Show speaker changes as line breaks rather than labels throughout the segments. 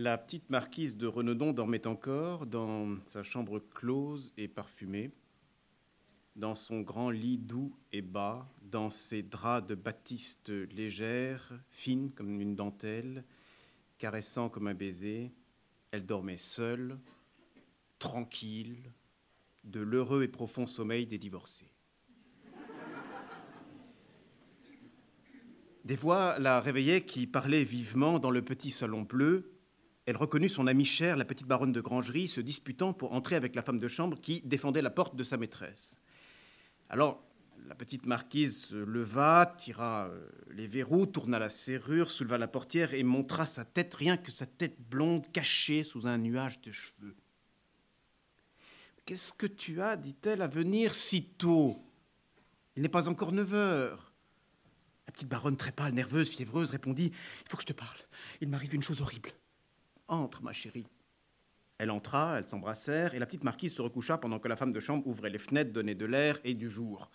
La petite marquise de Renaudon dormait encore dans sa chambre close et parfumée, dans son grand lit doux et bas, dans ses draps de batiste légère, fine comme une dentelle, caressant comme un baiser. Elle dormait seule, tranquille, de l'heureux et profond sommeil des divorcés. Des voix la réveillaient qui parlaient vivement dans le petit salon bleu. Elle reconnut son amie chère, la petite baronne de Grangerie, se disputant pour entrer avec la femme de chambre qui défendait la porte de sa maîtresse. Alors, la petite marquise se leva, tira euh, les verrous, tourna la serrure, souleva la portière et montra sa tête, rien que sa tête blonde cachée sous un nuage de cheveux. Qu'est-ce que tu as, dit-elle, à venir si tôt? Il n'est pas encore neuf heures. La petite baronne, très pâle, nerveuse, fiévreuse, répondit Il faut que je te parle. Il m'arrive une chose horrible. Entre, ma chérie. Elle entra, elles s'embrassèrent, et la petite marquise se recoucha pendant que la femme de chambre ouvrait les fenêtres, donnait de l'air et du jour.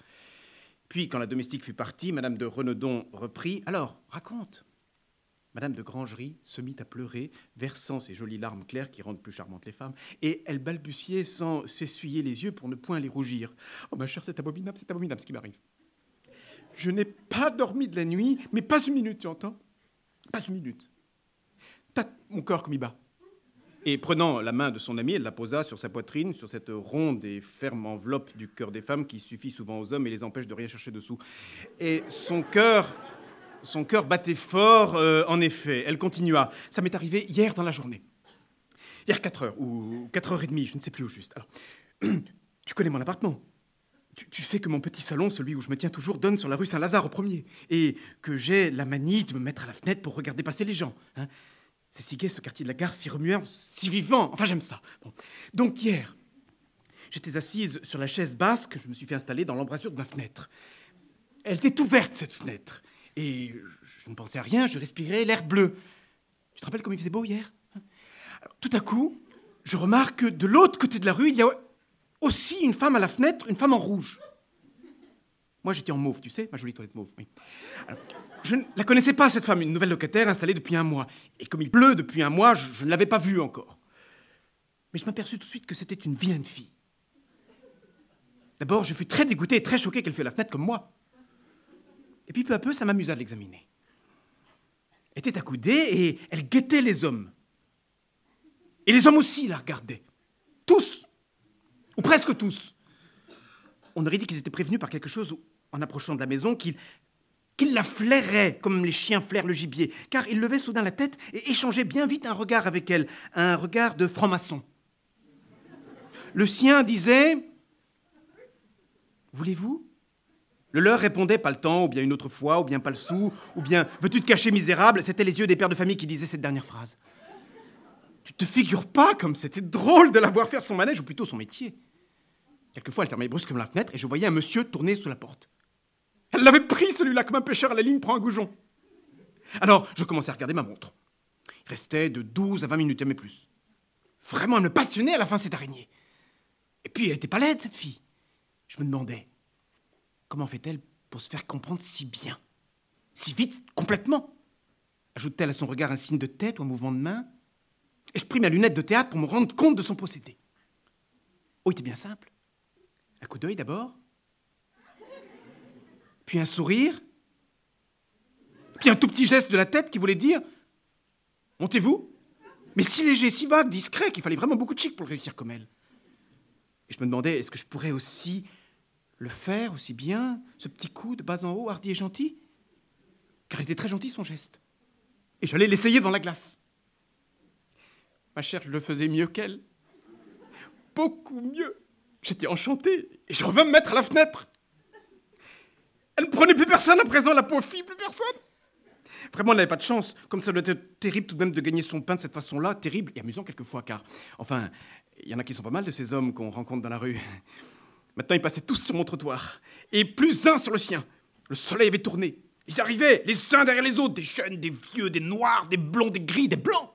Puis, quand la domestique fut partie, Madame de Renaudon reprit Alors, raconte. Madame de Grangerie se mit à pleurer, versant ses jolies larmes claires qui rendent plus charmantes les femmes, et elle balbutiait sans s'essuyer les yeux pour ne point les rougir. Oh ma chère, c'est abominable, c'est abominable ce qui m'arrive. Je n'ai pas dormi de la nuit, mais pas une minute, tu entends? Pas une minute. T'as mon corps comme il bat. Et prenant la main de son ami, elle la posa sur sa poitrine, sur cette ronde et ferme enveloppe du cœur des femmes qui suffit souvent aux hommes et les empêche de rien chercher dessous. Et son cœur son cœur battait fort, euh, en effet. Elle continua. Ça m'est arrivé hier dans la journée. Hier 4 heures, ou 4 heures et demie, je ne sais plus au juste. Alors, tu connais mon appartement tu, sais que mon petit salon, celui où je me tiens toujours, donne sur la rue Saint-Lazare au premier, et que j'ai la manie de me mettre à la fenêtre pour regarder passer les gens. Hein. C'est si gai ce quartier de la gare, si remuant, si vivant. Enfin, j'aime ça. Donc hier, j'étais assise sur la chaise basse que je me suis fait installer dans l'embrasure de ma fenêtre. Elle était ouverte, cette fenêtre. Et je ne pensais à rien, je respirais l'air bleu. Tu te rappelles comme il faisait beau hier Tout à coup, je remarque que de l'autre côté de la rue, il y a aussi une femme à la fenêtre, une femme en rouge. Moi, j'étais en mauve, tu sais, ma jolie toilette mauve. je ne la connaissais pas, cette femme, une nouvelle locataire installée depuis un mois. Et comme il pleut depuis un mois, je, ne l'avais pas vue encore. Mais je m'aperçus tout de suite que c'était une vilaine fille. D'abord, je fus très dégoûté et très choqué qu'elle fût la fenêtre comme moi. Et puis peu à peu, ça m'amusa de l'examiner. Elle était accoudée et elle guettait les hommes. Et les hommes aussi la regardaient. Tous. Ou presque tous. On aurait dit qu'ils étaient prévenus par quelque chose en approchant de la maison, qu'ils la flairaient comme les chiens flairent le gibier, car ils levaient soudain la tête et échangeaient bien vite un regard avec elle, un regard de franc-maçon. Le sien disait Voulez-vous? Le leur répondait pas le temps, ou bien une autre fois, ou bien pas le sou, ou bien veux-tu te cacher misérable? C'étaient les yeux des pères de famille qui disaient cette dernière phrase. Tu te figures pas comme c'était drôle de la voir faire son manège, ou plutôt son métier. Quelquefois, elle fermait brusquement la fenêtre et je voyais un monsieur tourner sous la porte. Elle l'avait pris, celui-là, comme un pêcheur à la ligne prend un goujon. Alors, je commençais à regarder ma montre. Il restait de 12 à 20 minutes, mais plus. Vraiment, elle me passionnait à la fin, cette araignée. Et puis, elle était pas laide, cette fille. Je me demandais, Comment fait-elle pour se faire comprendre si bien? Si vite, complètement? Ajoute-t-elle à son regard un signe de tête ou un mouvement de main Et je pris ma lunette de théâtre pour me rendre compte de son procédé. Oh, il était bien simple. Un coup d'œil d'abord, puis un sourire, puis un tout petit geste de la tête qui voulait dire Montez-vous Mais si léger, si vague, discret, qu'il fallait vraiment beaucoup de chic pour le réussir comme elle. Et je me demandais est-ce que je pourrais aussi le faire aussi bien, ce petit coup de bas en haut, hardi et gentil? Car il était très gentil son geste. Et j'allais l'essayer dans la glace. Ma chère, je le faisais mieux qu'elle. Beaucoup mieux. J'étais enchanté et je revins me mettre à la fenêtre. Elle ne prenait plus personne à présent, la pauvre fille, plus personne. Vraiment, elle n'avait pas de chance. Comme ça doit être terrible tout de même de gagner son pain de cette façon-là, terrible et amusant quelquefois, car, enfin, il y en a qui sont pas mal de ces hommes qu'on rencontre dans la rue. Maintenant, ils passaient tous sur mon trottoir, et plus un sur le sien. Le soleil avait tourné. Ils arrivaient, les uns derrière les autres, des jeunes, des vieux, des noirs, des blonds, des gris, des blancs.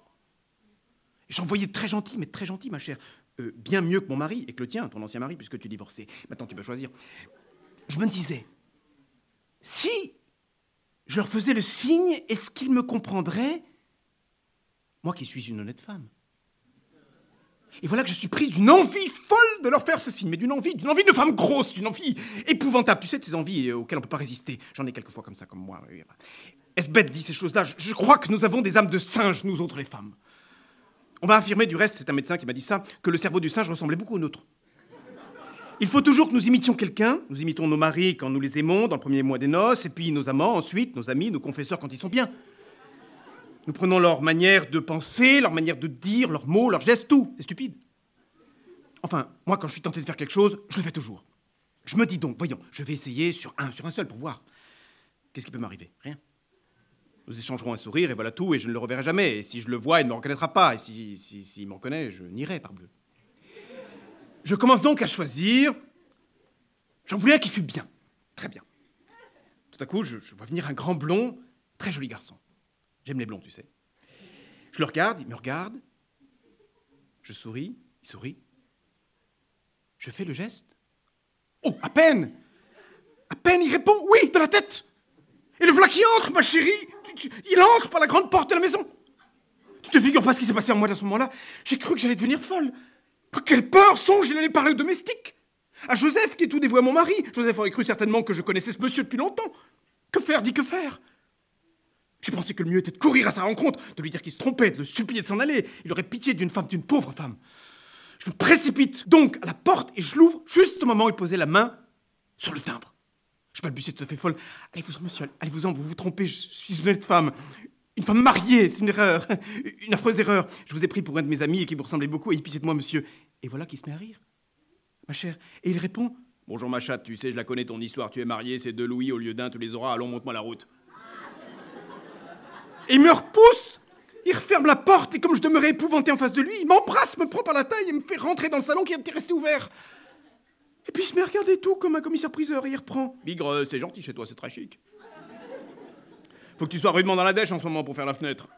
J'en voyais très gentil, mais très gentil, ma chère. Euh, bien mieux que mon mari, et que le tien, ton ancien mari, puisque tu es divorcé. Maintenant, tu peux choisir. Je me disais, si je leur faisais le signe, est-ce qu'ils me comprendraient? Moi qui suis une honnête femme. Et voilà que je suis pris d'une envie folle de leur faire ceci, mais d'une envie, d'une envie de femme grosse, d'une envie épouvantable. Tu sais, de ces envies auxquelles on ne peut pas résister. J'en ai quelquefois comme ça, comme moi. Est-ce bête dit ces choses-là? Je crois que nous avons des âmes de singes, nous autres les femmes. On m'a affirmé, du reste, c'est un médecin qui m'a dit ça, que le cerveau du singe ressemblait beaucoup au nôtre. Il faut toujours que nous imitions quelqu'un. Nous imitons nos maris quand nous les aimons, dans le premier mois des noces, et puis nos amants ensuite, nos amis, nos confesseurs quand ils sont bien. Nous prenons leur manière de penser, leur manière de dire, leurs mots, leurs gestes, tout. C'est stupide. Enfin, moi, quand je suis tenté de faire quelque chose, je le fais toujours. Je me dis donc, voyons, je vais essayer sur un, sur un seul pour voir. Qu'est-ce qui peut m'arriver? Rien. Nous échangerons un sourire et voilà tout, et je ne le reverrai jamais. Et si je le vois, il ne me reconnaîtra pas. Et s'il si, si, me reconnaît, je nierai, parbleu. Je commence donc à choisir. J'en voulais un qui fût bien. Très bien. Tout à coup, je, vois venir un grand blond, très joli garçon. J'aime les blonds, tu sais. Je le regarde, il me regarde. Je souris, il sourit. Je fais le geste. Oh, à peine À peine il répond oui de la tête Et le voilà qui entre, ma chérie Il entre par la grande porte de la maison. Tu te figures pas ce qui s'est passé en moi à ce moment-là. J'ai cru que j'allais devenir folle. Quelle peur Songe, il allait parler au domestique À Joseph, qui est tout dévoué à mon mari. Joseph aurait cru certainement que je connaissais ce monsieur depuis longtemps. Que faire, dit que faire? J'ai pensé que le mieux était de courir à sa rencontre, de lui dire qu'il se trompait, de le supplier de s'en aller. Il aurait pitié d'une femme, d'une pauvre femme. Je me précipite donc à la porte et je l'ouvre. Juste au moment où il posait la main sur le timbre. Je balbutie tout à fait folle. Allez-vous-en, monsieur, allez-vous-en, vous vous trompez, je suis une honnête femme. Une femme mariée, c'est une erreur, une affreuse erreur. Je vous ai pris pour un de mes amis et qui vous ressemblait beaucoup, et pitié de moi, monsieur. Et voilà qu'il se met à rire. Ma chère. Et il répond Bonjour, ma chatte, tu sais, je la connais ton histoire. Tu es mariée, c'est deux louis au lieu d'un, tu les auras, allons, monte-moi la route. Et il me repousse Il referme la porte, et comme je demeurais épouvanté en face de lui, il m'embrasse, me prend par la taille et me fait rentrer dans le salon qui était resté ouvert. Et puis il se met à regarder tout comme un commissaire-priseur et il reprend. Bigre, c'est gentil chez toi, c'est très chic. Faut que tu sois rudement dans la dèche en ce moment pour faire la fenêtre.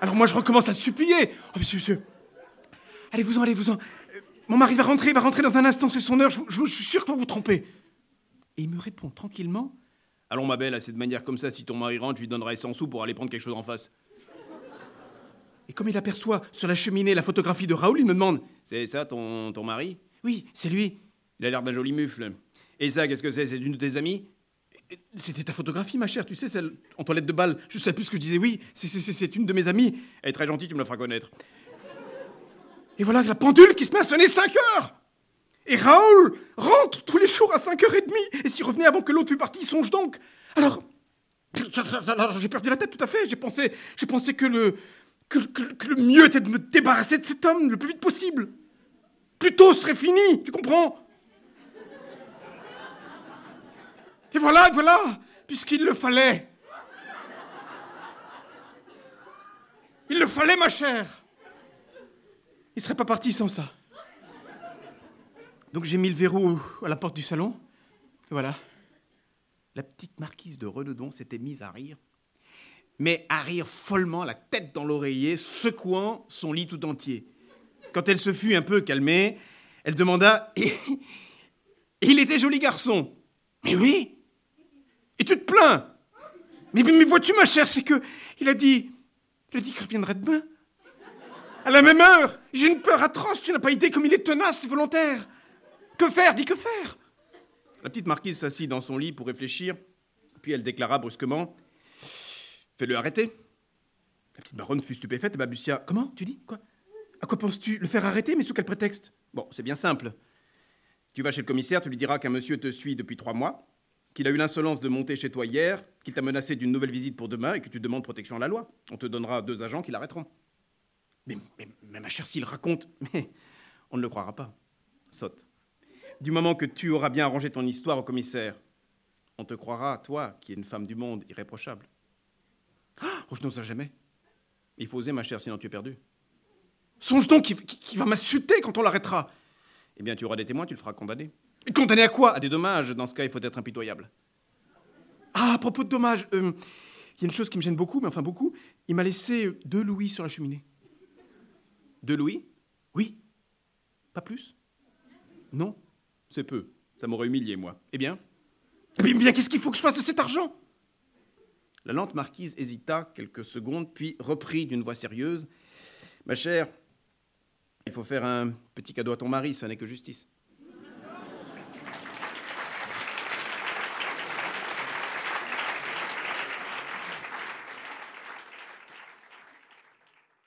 Alors, moi, je recommence à te supplier. Oh, monsieur, monsieur. Allez-vous-en, allez-vous-en. Euh, mon mari va rentrer, il va rentrer dans un instant, c'est son heure. Je, suis sûr que vous vous trompez. Et il me répond tranquillement. Allons, ma belle, à cette manière comme ça, si ton mari rentre, je lui donnerai 100 sous pour aller prendre quelque chose en face. Et comme il aperçoit sur la cheminée la photographie de Raoul, il me demande C'est ça ton, ton mari? Oui, c'est lui. Il a l'air d'un joli mufle. Et ça, qu'est-ce que c'est? C'est une de tes amies? C'était ta photographie, ma chère, tu sais, celle en toilette de balle. Je sais plus ce que je disais. Oui, c'est une de mes amies. Elle est très gentille, tu me la feras connaître. Et voilà la pendule qui se met à sonner 5 heures. Et Raoul rentre tous les jours à 5h30. Et s'il revenait avant que l'autre fût parti, songe donc. Alors, j'ai perdu la tête tout à fait. J'ai pensé, j'ai pensé que le, que, que le mieux était de me débarrasser de cet homme le plus vite possible. Plus serait fini, tu comprends? Et voilà, voilà, puisqu'il le fallait. Il le fallait, ma chère. Il serait pas parti sans ça. Donc j'ai mis le verrou à la porte du salon. Et voilà. La petite marquise de Renedon s'était mise à rire. Mais à rire follement, la tête dans l'oreiller, secouant son lit tout entier. Quand elle se fut un peu calmée, elle demanda il était joli garçon. Mais oui, et tu te plains. Mais, mais, vois-tu, ma chère, c'est que il a dit, il a dit qu'il reviendrait demain. À la même heure. J'ai une peur atroce. Tu n'as pas idée comme il est tenace et volontaire. Que faire Dis que faire La petite marquise s'assit dans son lit pour réfléchir. Puis elle déclara brusquement Fais-le arrêter. La petite baronne fut stupéfaite et balbutia Comment Tu dis? Quoi? À quoi penses-tu Le faire arrêter Mais sous quel prétexte? Bon, c'est bien simple. Tu vas chez le commissaire, tu lui diras qu'un monsieur te suit depuis trois mois, qu'il a eu l'insolence de monter chez toi hier, qu'il t'a menacé d'une nouvelle visite pour demain et que tu demandes protection à la loi. On te donnera deux agents qui l'arrêteront. Mais, ma chère, s'il raconte, mais on ne le croira pas. Saute. Du moment que tu auras bien arrangé ton histoire au commissaire, on te croira, toi, qui es une femme du monde irréprochable. Oh, je n'oserais jamais. Il faut oser, ma chère, sinon tu es perdu. Songe donc qu'il va m'insulter quand on l'arrêtera. Eh bien, tu auras des témoins, tu le feras condamner. Condamné à quoi? À des dommages. Dans ce cas, il faut être impitoyable. Ah, à propos de dommages, euh, il y a une chose qui me gêne beaucoup, mais enfin beaucoup. Il m'a laissé deux louis sur la cheminée. Deux louis? Oui. Pas plus? Non C'est peu. Ça m'aurait humilié, moi. Eh bien? Eh bien, qu'est-ce qu'il faut que je fasse de cet argent? La lente marquise hésita quelques secondes, puis reprit d'une voix sérieuse Ma chère, il faut faire un petit cadeau à ton mari, ça n'est que justice.